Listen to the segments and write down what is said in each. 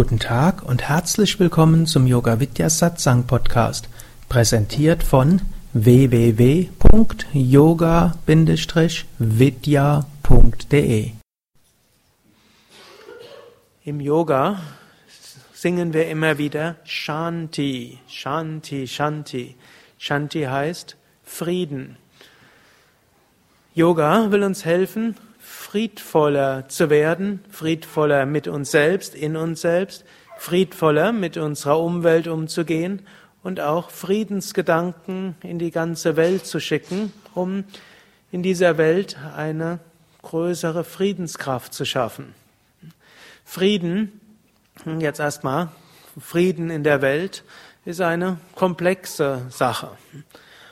Guten Tag und herzlich willkommen zum Yoga Vidya Satsang Podcast, präsentiert von www.yoga-vidya.de. Im Yoga singen wir immer wieder Shanti, Shanti, Shanti. Shanti heißt Frieden. Yoga will uns helfen, friedvoller zu werden, friedvoller mit uns selbst, in uns selbst, friedvoller mit unserer Umwelt umzugehen und auch Friedensgedanken in die ganze Welt zu schicken, um in dieser Welt eine größere Friedenskraft zu schaffen. Frieden, jetzt erstmal, Frieden in der Welt ist eine komplexe Sache.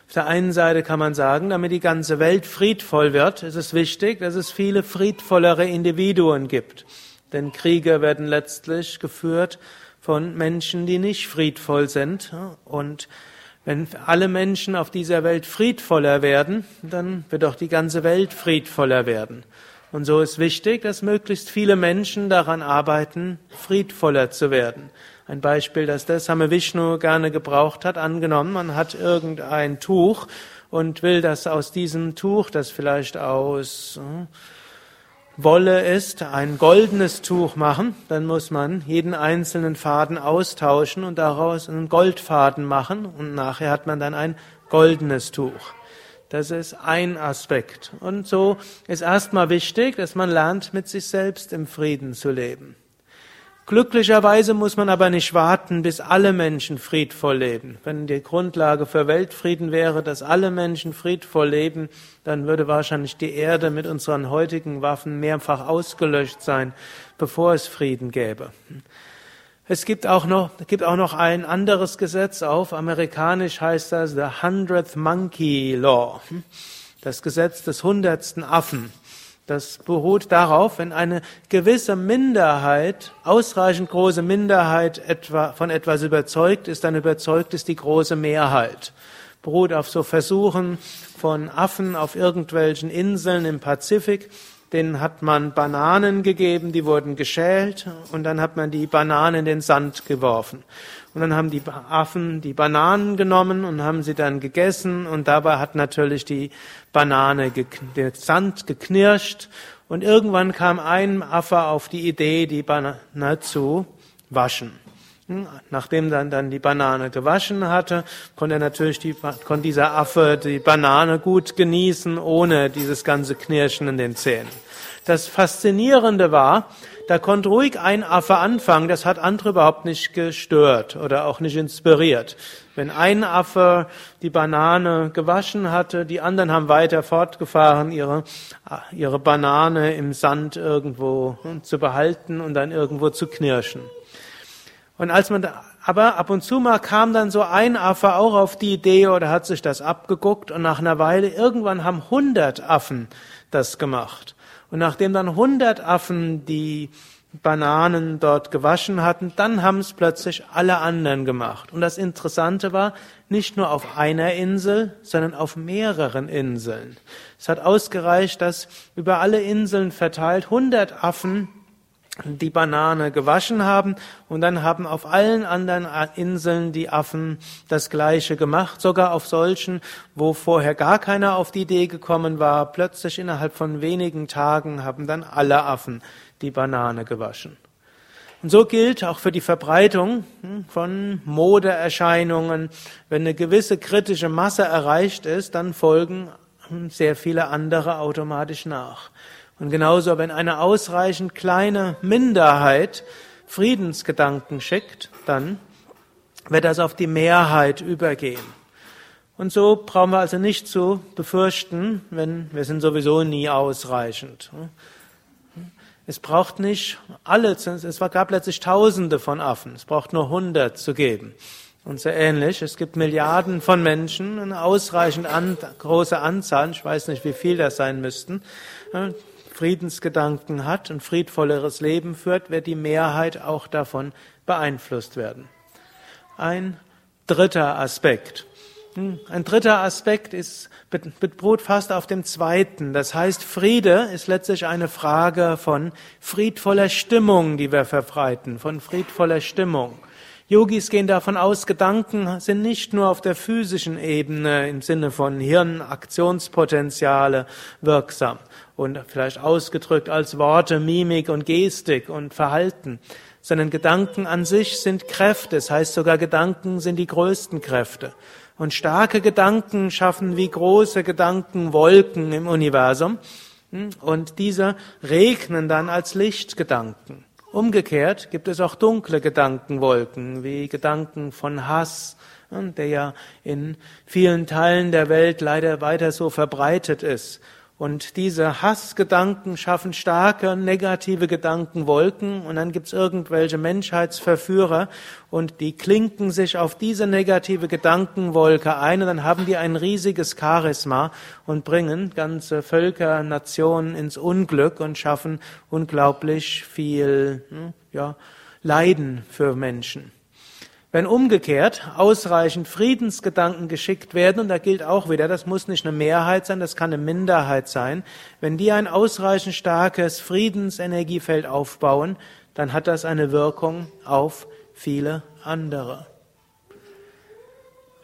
Auf der einen Seite kann man sagen, damit die ganze Welt friedvoll wird, ist es wichtig, dass es viele friedvollere Individuen gibt. Denn Kriege werden letztlich geführt von Menschen, die nicht friedvoll sind. Und wenn alle Menschen auf dieser Welt friedvoller werden, dann wird auch die ganze Welt friedvoller werden. Und so ist wichtig, dass möglichst viele Menschen daran arbeiten, friedvoller zu werden. Ein Beispiel, dass das Same Vishnu gerne gebraucht hat, angenommen, man hat irgendein Tuch und will das aus diesem Tuch, das vielleicht aus hm, Wolle ist, ein goldenes Tuch machen, dann muss man jeden einzelnen Faden austauschen und daraus einen Goldfaden machen und nachher hat man dann ein goldenes Tuch. Das ist ein Aspekt. Und so ist erstmal wichtig, dass man lernt, mit sich selbst im Frieden zu leben. Glücklicherweise muss man aber nicht warten, bis alle Menschen friedvoll leben. Wenn die Grundlage für Weltfrieden wäre, dass alle Menschen friedvoll leben, dann würde wahrscheinlich die Erde mit unseren heutigen Waffen mehrfach ausgelöscht sein, bevor es Frieden gäbe. Es gibt auch noch, gibt auch noch ein anderes Gesetz auf. Amerikanisch heißt das The Hundredth Monkey Law. Das Gesetz des hundertsten Affen. Das beruht darauf, wenn eine gewisse Minderheit, ausreichend große Minderheit etwa, von etwas überzeugt ist, dann überzeugt ist die große Mehrheit. Beruht auf so Versuchen von Affen auf irgendwelchen Inseln im Pazifik, denen hat man Bananen gegeben, die wurden geschält und dann hat man die Bananen in den Sand geworfen. Und dann haben die Affen die Bananen genommen und haben sie dann gegessen und dabei hat natürlich die Banane, der Sand geknirscht und irgendwann kam ein Affe auf die Idee, die Banane zu waschen. Hm, nachdem dann, dann die Banane gewaschen hatte, konnte er natürlich die, konnte dieser Affe die Banane gut genießen, ohne dieses ganze Knirschen in den Zähnen. Das Faszinierende war, da konnte ruhig ein Affe anfangen, das hat andere überhaupt nicht gestört oder auch nicht inspiriert. Wenn ein Affe die Banane gewaschen hatte, die anderen haben weiter fortgefahren, ihre, ihre Banane im Sand irgendwo zu behalten und dann irgendwo zu knirschen. Und als man da, aber ab und zu mal kam dann so ein Affe auch auf die Idee oder hat sich das abgeguckt und nach einer Weile irgendwann haben hundert Affen das gemacht. Und nachdem dann hundert Affen die Bananen dort gewaschen hatten, dann haben es plötzlich alle anderen gemacht. Und das Interessante war, nicht nur auf einer Insel, sondern auf mehreren Inseln. Es hat ausgereicht, dass über alle Inseln verteilt hundert Affen die Banane gewaschen haben und dann haben auf allen anderen Inseln die Affen das Gleiche gemacht, sogar auf solchen, wo vorher gar keiner auf die Idee gekommen war, plötzlich innerhalb von wenigen Tagen haben dann alle Affen die Banane gewaschen. Und so gilt auch für die Verbreitung hm, von Modeerscheinungen, wenn eine gewisse kritische Masse erreicht ist, dann folgen hm, sehr viele andere automatisch nach. Und genauso, wenn eine ausreichend kleine Minderheit Friedensgedanken schickt, dann wird das auf die Mehrheit übergehen. Und so brauchen wir also nicht zu befürchten, wenn wir sind sowieso nie ausreichend. Es braucht nicht alle, es gab letztlich Tausende von Affen, es braucht nur hundert zu geben. Und so ähnlich, es gibt Milliarden von Menschen, eine ausreichend an, große Anzahl, ich weiß nicht, wie viel das sein müssten, Friedensgedanken hat und friedvolleres Leben führt, wird die Mehrheit auch davon beeinflusst werden. Ein dritter Aspekt. Hm, ein dritter Aspekt ist, beruht fast auf dem zweiten. Das heißt, Friede ist letztlich eine Frage von friedvoller Stimmung, die wir verbreiten, von friedvoller Stimmung. Yogis gehen davon aus, Gedanken sind nicht nur auf der physischen Ebene im Sinne von Hirnaktionspotenziale wirksam und vielleicht ausgedrückt als Worte, Mimik und Gestik und Verhalten, sondern Gedanken an sich sind Kräfte. Das heißt sogar, Gedanken sind die größten Kräfte. Und starke Gedanken schaffen wie große Gedanken Wolken im Universum. Und diese regnen dann als Lichtgedanken. Umgekehrt gibt es auch dunkle Gedankenwolken, wie Gedanken von Hass, der ja in vielen Teilen der Welt leider weiter so verbreitet ist. Und diese Hassgedanken schaffen starke negative Gedankenwolken und dann gibt's irgendwelche Menschheitsverführer und die klinken sich auf diese negative Gedankenwolke ein und dann haben die ein riesiges Charisma und bringen ganze Völker, Nationen ins Unglück und schaffen unglaublich viel hm, ja, Leiden für Menschen. Wenn umgekehrt ausreichend Friedensgedanken geschickt werden, und da gilt auch wieder, das muss nicht eine Mehrheit sein, das kann eine Minderheit sein, wenn die ein ausreichend starkes Friedensenergiefeld aufbauen, dann hat das eine Wirkung auf viele andere.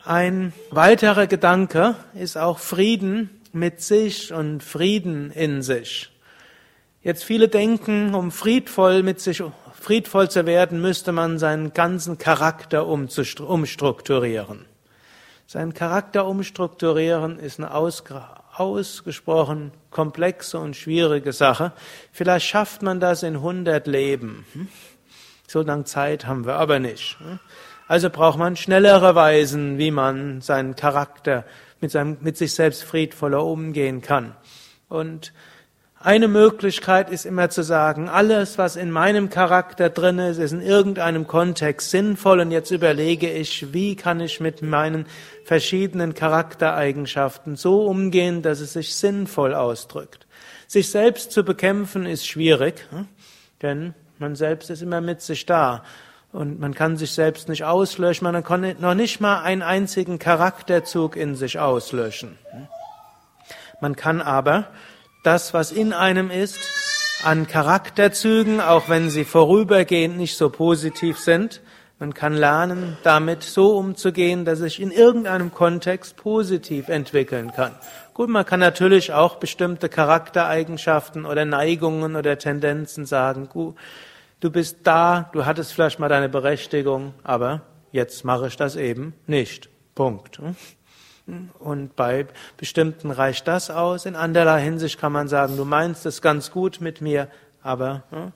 Ein weiterer Gedanke ist auch Frieden mit sich und Frieden in sich. Jetzt viele denken, um friedvoll mit sich friedvoll zu werden, müsste man seinen ganzen Charakter umstrukturieren. Seinen Charakter umstrukturieren ist eine ausgesprochen komplexe und schwierige Sache. Vielleicht schafft man das in 100 Leben. Hm? So lange Zeit haben wir aber nicht. Hm? Also braucht man schnellere Weisen, wie man seinen Charakter mit, seinem, mit sich selbst friedvoller umgehen kann. Und eine Möglichkeit ist immer zu sagen, alles, was in meinem Charakter drin ist, ist in irgendeinem Kontext sinnvoll und jetzt überlege ich, wie kann ich mit meinen verschiedenen Charaktereigenschaften so umgehen, dass es sich sinnvoll ausdrückt. Sich selbst zu bekämpfen ist schwierig, hm? denn man selbst ist immer mit sich da. Und man kann sich selbst nicht auslöschen, man kann noch nicht mal einen einzigen Charakterzug in sich auslöschen. Hm? Man kann aber das, was in einem ist, an Charakterzügen, auch wenn sie vorübergehend nicht so positiv sind. Man kann lernen, damit so umzugehen, dass sich in irgendeinem Kontext positiv entwickeln kann. Gut, man kann natürlich auch bestimmte Charaktereigenschaften oder Neigungen oder Tendenzen sagen, gut, du bist da, du hattest vielleicht mal deine Berechtigung, aber jetzt mache ich das eben nicht. Punkt. Und bei bestimmten reicht das aus. In anderer Hinsicht kann man sagen, du meinst es ganz gut mit mir, aber ne,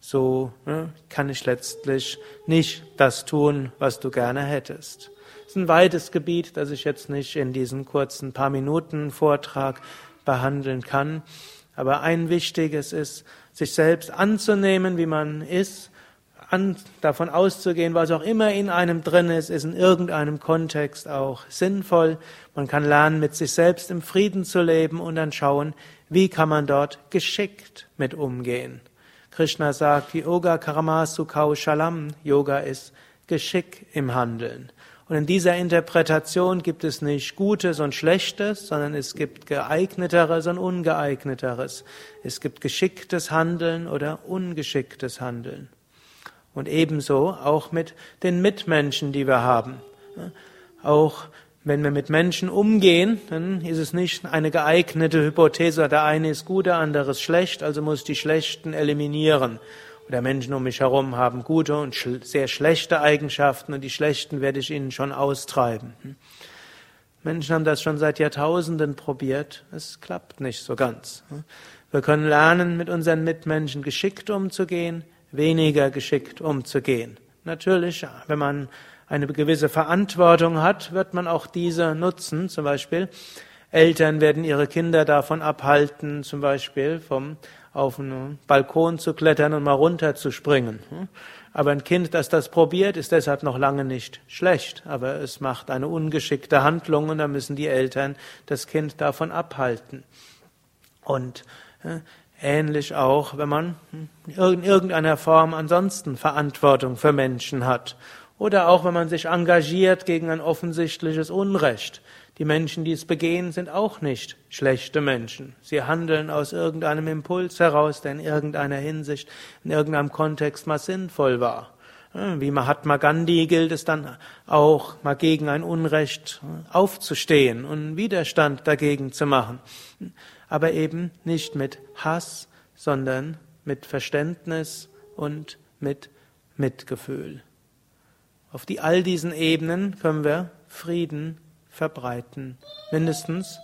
so ne, kann ich letztlich nicht das tun, was du gerne hättest. Es ist ein weites Gebiet, das ich jetzt nicht in diesen kurzen paar Minuten Vortrag behandeln kann. Aber ein wichtiges ist, sich selbst anzunehmen, wie man ist an, davon auszugehen, was auch immer in einem drin ist, ist in irgendeinem Kontext auch sinnvoll. Man kann lernen, mit sich selbst im Frieden zu leben und dann schauen, wie kann man dort geschickt mit umgehen. Krishna sagt, Yoga Karamasu Shalam, Yoga ist Geschick im Handeln. Und in dieser Interpretation gibt es nicht Gutes und Schlechtes, sondern es gibt geeigneteres und ungeeigneteres. Es gibt geschicktes Handeln oder ungeschicktes Handeln. Und ebenso auch mit den Mitmenschen, die wir haben. Auch wenn wir mit Menschen umgehen, dann ist es nicht eine geeignete Hypothese, der eine ist gut, der andere ist schlecht, also muss die Schlechten eliminieren. Oder Menschen um mich herum haben gute und sehr schlechte Eigenschaften und die schlechten werde ich ihnen schon austreiben. Menschen haben das schon seit Jahrtausenden probiert. Es klappt nicht so ganz. Wir können lernen, mit unseren Mitmenschen geschickt umzugehen, weniger geschickt umzugehen. Natürlich, wenn man eine gewisse Verantwortung hat, wird man auch diese nutzen. Zum Beispiel Eltern werden ihre Kinder davon abhalten, zum Beispiel vom auf einen Balkon zu klettern und mal runter zu springen. Aber ein Kind, das das probiert, ist deshalb noch lange nicht schlecht. Aber es macht eine ungeschickte Handlung und da müssen die Eltern das Kind davon abhalten. Und Ähnlich auch, wenn man in irgendeiner Form ansonsten Verantwortung für Menschen hat. Oder auch wenn man sich engagiert gegen ein offensichtliches Unrecht. Die Menschen, die es begehen, sind auch nicht schlechte Menschen. Sie handeln aus irgendeinem Impuls heraus, der in irgendeiner Hinsicht, in irgendeinem Kontext mal sinnvoll war. Wie Mahatma Gandhi gilt es dann auch, mal gegen ein Unrecht aufzustehen und Widerstand dagegen zu machen. Aber eben nicht mit Hass, sondern mit Verständnis und mit Mitgefühl. Auf die all diesen Ebenen können wir Frieden verbreiten. Mindestens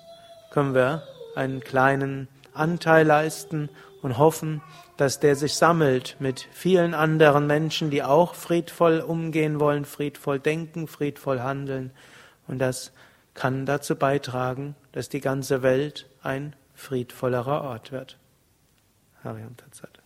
können wir einen kleinen Anteil leisten und hoffen, dass der sich sammelt mit vielen anderen Menschen, die auch friedvoll umgehen wollen, friedvoll denken, friedvoll handeln. Und das kann dazu beitragen, dass die ganze Welt ein friedvollerer Ort wird. Hariam Tatsat.